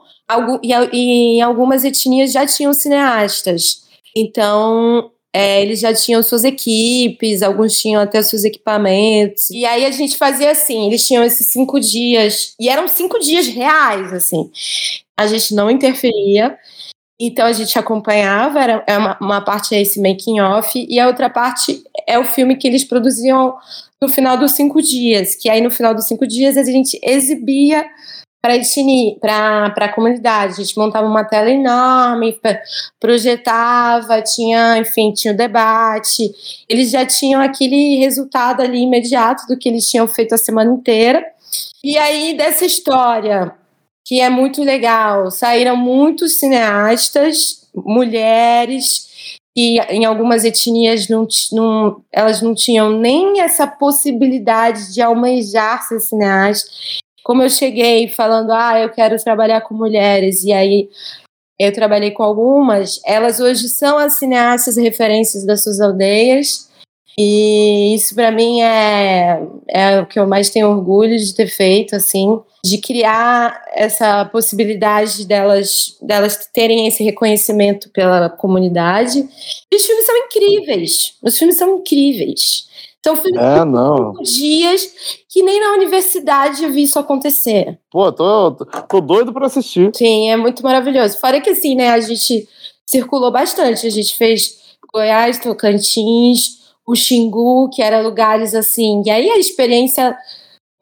e, em algumas etnias já tinham cineastas. Então, É, eles já tinham suas equipes, alguns tinham até seus equipamentos. E aí a gente fazia assim: eles tinham esses cinco dias, e eram cinco dias reais, assim. A gente não interferia. Então a gente acompanhava, era é uma, uma parte é esse making off, e a outra parte é o filme que eles produziam no final dos cinco dias, que aí no final dos cinco dias a gente exibia para a comunidade. A gente montava uma tela enorme, projetava, tinha, enfim, tinha o debate. Eles já tinham aquele resultado ali imediato do que eles tinham feito a semana inteira. E aí, dessa história, que é muito legal, saíram muitos cineastas, mulheres, e em algumas etnias não, não, elas não tinham nem essa possibilidade de almejar ser cineasta. Como eu cheguei falando, ah, eu quero trabalhar com mulheres, e aí eu trabalhei com algumas, elas hoje são as cineastas referências das suas aldeias, e isso para mim é, é o que eu mais tenho orgulho de ter feito, assim, de criar essa possibilidade delas, delas terem esse reconhecimento pela comunidade. E os filmes são incríveis, os filmes são incríveis. Então, fui é, não. dias que nem na universidade eu vi isso acontecer. Pô, tô, tô doido para assistir. Sim, é muito maravilhoso. Fora que assim, né, a gente circulou bastante. A gente fez Goiás, Tocantins, o Xingu, que eram lugares assim. E aí a experiência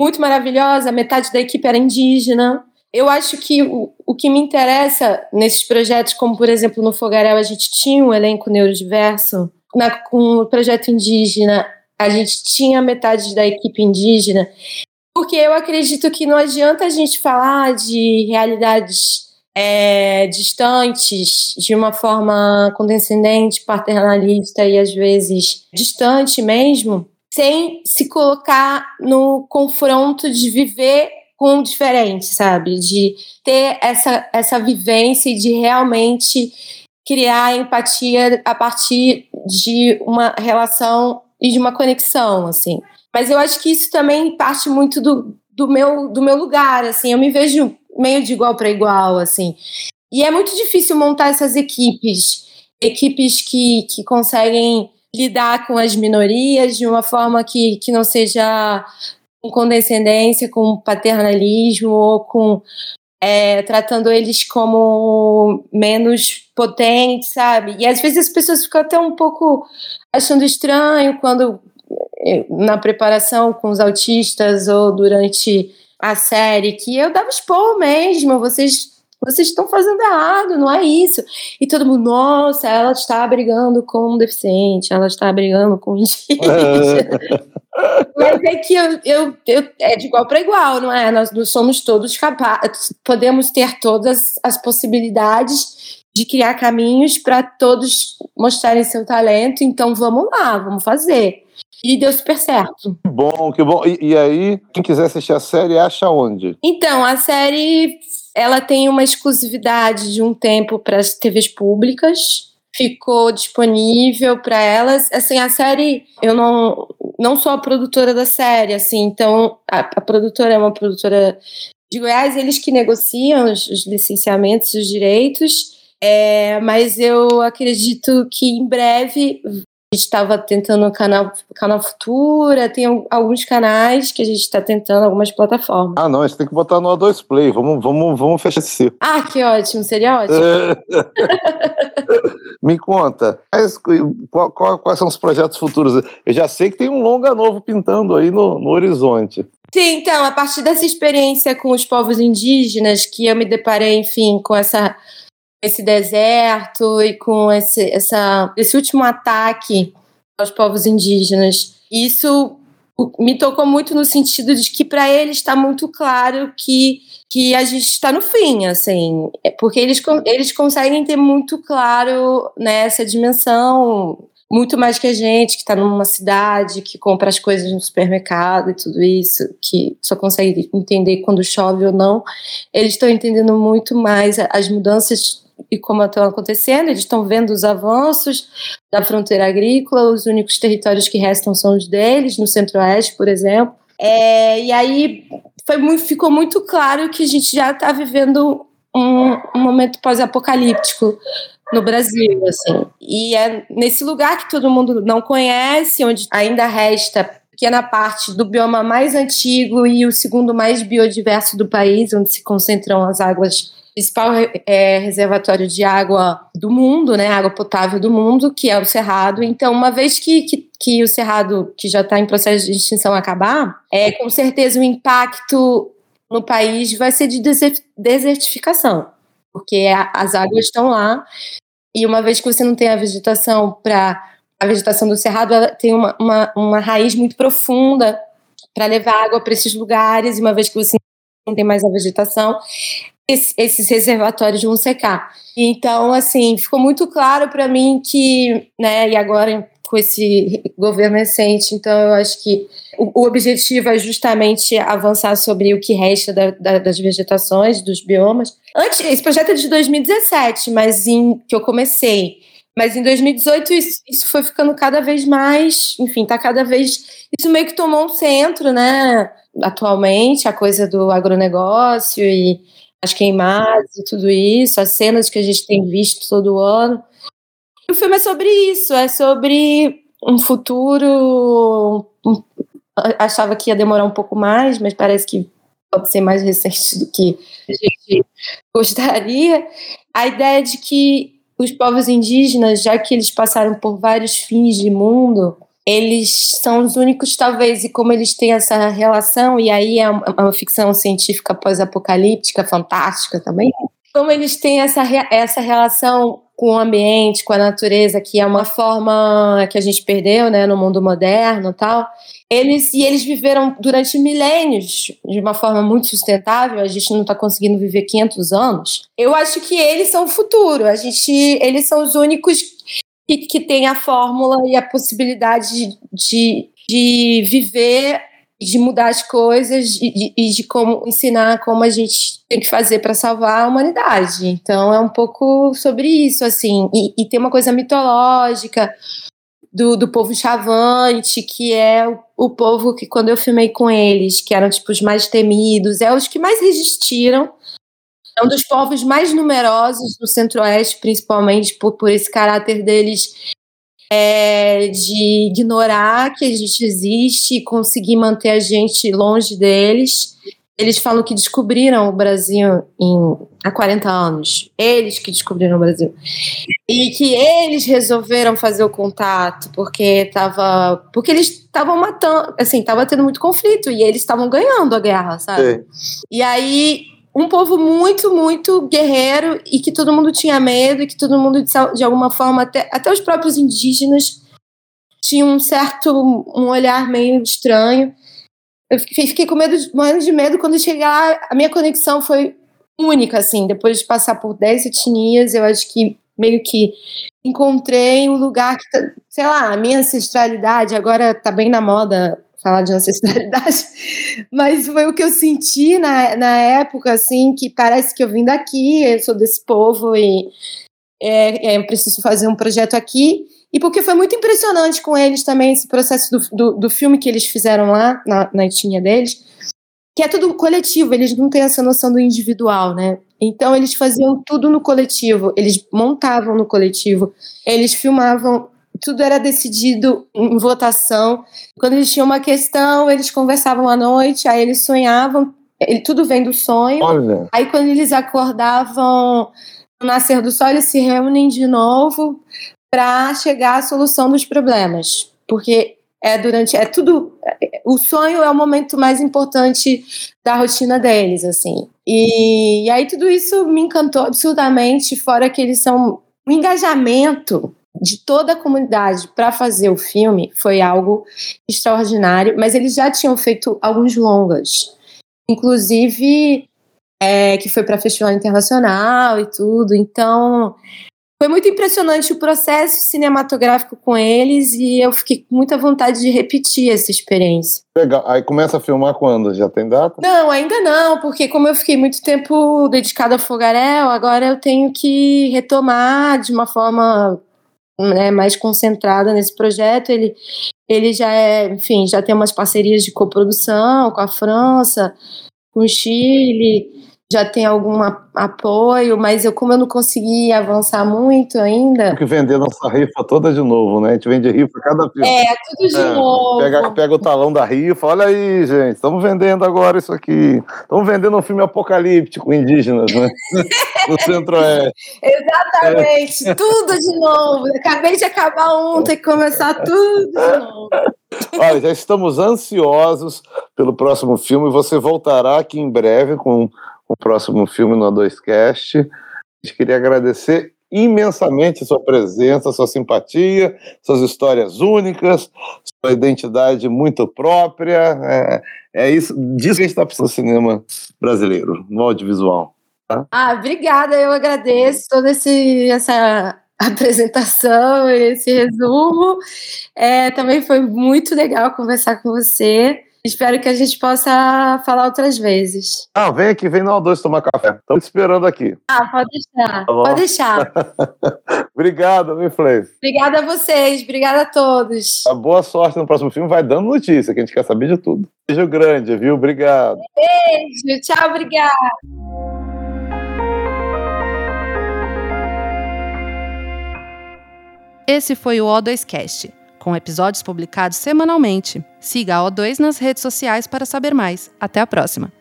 muito maravilhosa, metade da equipe era indígena. Eu acho que o, o que me interessa nesses projetos, como por exemplo no Fogaréu, a gente tinha um elenco neurodiverso, na, com o projeto indígena, a gente tinha metade da equipe indígena, porque eu acredito que não adianta a gente falar de realidades é, distantes de uma forma condescendente, paternalista e às vezes distante mesmo, sem se colocar no confronto de viver com o diferente, sabe? De ter essa, essa vivência e de realmente criar empatia a partir de uma relação e de uma conexão, assim. Mas eu acho que isso também parte muito do, do, meu, do meu lugar, assim. Eu me vejo meio de igual para igual, assim. E é muito difícil montar essas equipes, equipes que, que conseguem lidar com as minorias de uma forma que, que não seja com condescendência, com paternalismo ou com é, tratando eles como menos potentes, sabe? E às vezes as pessoas ficam até um pouco achando estranho quando eh, na preparação com os autistas ou durante a série que eu dava expor mesmo, vocês vocês estão fazendo errado, não é isso. E todo mundo, nossa, ela está brigando com um deficiente, ela está brigando com indígena. Mas é que eu, eu, eu, é de igual para igual, não é? Nós, nós somos todos capazes, podemos ter todas as possibilidades de criar caminhos para todos mostrarem seu talento. Então vamos lá, vamos fazer. E deu super certo. Que bom, que bom. E, e, aí, quem quiser assistir a série, acha onde? Então, a série ela tem uma exclusividade de um tempo para as TVs públicas. Ficou disponível para elas. Assim, a série, eu não, não sou a produtora da série, assim, então a, a produtora é uma produtora de Goiás, eles que negociam os, os licenciamentos, os direitos. É, mas eu acredito que em breve a gente estava tentando o canal, canal Futura, tem alguns canais que a gente está tentando, algumas plataformas. Ah, não, a gente tem que botar no A2 Play, vamos, vamos, vamos fechar esse Ah, que ótimo, seria ótimo. Me conta, quais, qual, quais, são os projetos futuros? Eu já sei que tem um longa novo pintando aí no, no horizonte. Sim, então, a partir dessa experiência com os povos indígenas, que eu me deparei, enfim, com essa esse deserto e com esse, essa, esse último ataque aos povos indígenas. Isso me tocou muito no sentido de que para eles está muito claro que, que a gente está no fim, assim, é porque eles, eles conseguem ter muito claro né, dimensão, muito mais que a gente que está numa cidade, que compra as coisas no supermercado e tudo isso, que só consegue entender quando chove ou não. Eles estão entendendo muito mais as mudanças e como estão acontecendo, eles estão vendo os avanços da fronteira agrícola, os únicos territórios que restam são os deles, no centro-oeste, por exemplo. É, e aí foi muito, ficou muito claro que a gente já está vivendo um, um, momento pós-apocalíptico, no Brasil, assim. E é nesse lugar que todo mundo não conhece, onde ainda resta pequena parte do bioma mais antigo e o segundo mais biodiverso do país, onde se concentram as águas principal é, reservatório de água do mundo, né, água potável do mundo, que é o Cerrado. Então, uma vez que, que, que o Cerrado, que já está em processo de extinção, acabar, é com certeza o impacto no país vai ser de desertificação, porque as águas estão lá e uma vez que você não tem a vegetação para a vegetação do cerrado tem uma, uma, uma raiz muito profunda para levar água para esses lugares, e uma vez que você não tem mais a vegetação, esses reservatórios vão secar. Então, assim, ficou muito claro para mim que, né, e agora com esse governo recente, então eu acho que o, o objetivo é justamente avançar sobre o que resta da, da, das vegetações, dos biomas. Antes, esse projeto é de 2017, mas em que eu comecei. Mas em 2018 isso, isso foi ficando cada vez mais, enfim, tá cada vez. Isso meio que tomou um centro, né? Atualmente, a coisa do agronegócio e as queimadas e tudo isso, as cenas que a gente tem visto todo ano. O filme é sobre isso, é sobre um futuro. Achava que ia demorar um pouco mais, mas parece que pode ser mais recente do que a gente gostaria. A ideia de que os povos indígenas, já que eles passaram por vários fins de mundo, eles são os únicos, talvez, e como eles têm essa relação, e aí é uma, ficção científica pós-apocalíptica, fantástica também, como eles têm essa, essa relação com o ambiente, com a natureza, que é uma forma que a gente perdeu, né, no mundo moderno, tal. Eles e eles viveram durante milênios de uma forma muito sustentável. A gente não está conseguindo viver 500 anos. Eu acho que eles são o futuro. A gente, eles são os únicos que, têm a fórmula e a possibilidade de, de, de viver de mudar as coisas e de, de, de, como ensinar como a gente tem que fazer para salvar a humanidade. Então é um pouco sobre isso, assim. E, e tem uma coisa mitológica do, do povo chavante, que é o, o, povo que, quando eu filmei com eles, que eram tipo os mais temidos, é os que mais resistiram. É um dos povos mais numerosos do Centro-Oeste, principalmente por, por esse caráter deles é, de ignorar que a gente existe e conseguir manter a gente longe deles. Eles falam que descobriram o Brasil em, há 40 anos. Eles que descobriram o Brasil. E que eles resolveram fazer o contato, porque tava. Porque eles estavam matando. Assim, tava tendo muito conflito e eles estavam ganhando a guerra, sabe? E aí um povo muito, muito guerreiro e que todo mundo tinha medo e que todo mundo, de alguma forma, até, até os próprios indígenas tinham um certo um olhar meio estranho. Eu fiquei, fiquei com medo, morrendo de medo quando cheguei lá. A minha conexão foi única, assim. Depois de passar por 10 etnias, eu acho que meio que encontrei um lugar que, tá, sei lá, a minha ancestralidade agora tá bem na moda falar de ancestralidade, mas foi o que eu senti na, na época, assim, que parece que eu vim daqui, eu sou desse povo e é, é, eu preciso fazer um projeto aqui. E porque foi muito impressionante com eles também esse processo do, do, do filme que eles fizeram lá, na, na deles, que é tudo coletivo, eles não têm essa noção do individual, né? Então eles faziam tudo no coletivo, eles montavam no coletivo, eles filmavam tudo era decidido em votação. Quando eles tinham uma questão, eles conversavam à noite, aí eles sonhavam, ele, tudo vem do sonho. Olha. Aí quando eles acordavam no nascer do sol, eles se reúnem de novo para chegar à solução dos problemas. Porque é durante é tudo o sonho é o momento mais importante da rotina deles assim e, e aí tudo isso me encantou absurdamente fora que eles são um engajamento de toda a comunidade para fazer o filme foi algo extraordinário, mas eles já tinham feito alguns longas, inclusive é, que foi para festival internacional e tudo. Então foi muito impressionante o processo cinematográfico com eles e eu fiquei com muita vontade de repetir essa experiência. Legal. Aí começa a filmar quando? Já tem data? Não, ainda não, porque como eu fiquei muito tempo dedicada a Fogarel, agora eu tenho que retomar de uma forma né, mais concentrada nesse projeto. Ele, ele já é, enfim, já tem umas parcerias de coprodução com a França, com o Chile. Já tem algum apoio, mas eu, como eu não consegui avançar muito ainda. Tem que vender nossa rifa toda de novo, né? A gente vende rifa cada filme. É, tudo de é, novo. Pega, pega o talão da rifa, olha aí, gente, estamos vendendo agora isso aqui. Estamos vendendo um filme apocalíptico, indígenas, né? no Centro-Oeste. Exatamente, é. tudo de novo. Acabei de acabar um, tem que começar tudo de novo. Olha, já estamos ansiosos pelo próximo filme. Você voltará aqui em breve com o próximo filme no A2Cast. A gente queria agradecer imensamente sua presença, sua simpatia, suas histórias únicas, sua identidade muito própria. É, é isso, disso que a gente está precisando no cinema brasileiro, no audiovisual. Tá? Ah, obrigada, eu agradeço toda essa apresentação, esse resumo. É, também foi muito legal conversar com você. Espero que a gente possa falar outras vezes. Ah, vem aqui, vem no 2 tomar café. Estamos esperando aqui. Ah, pode deixar. Tá pode deixar. Obrigado, meu Flávio. Obrigada a vocês, obrigada a todos. boa sorte no próximo filme, vai dando notícia, que a gente quer saber de tudo. Beijo grande, viu? Obrigado. Beijo, tchau, obrigada. Esse foi o O2Cast com episódios publicados semanalmente. Siga a O2 nas redes sociais para saber mais. Até a próxima!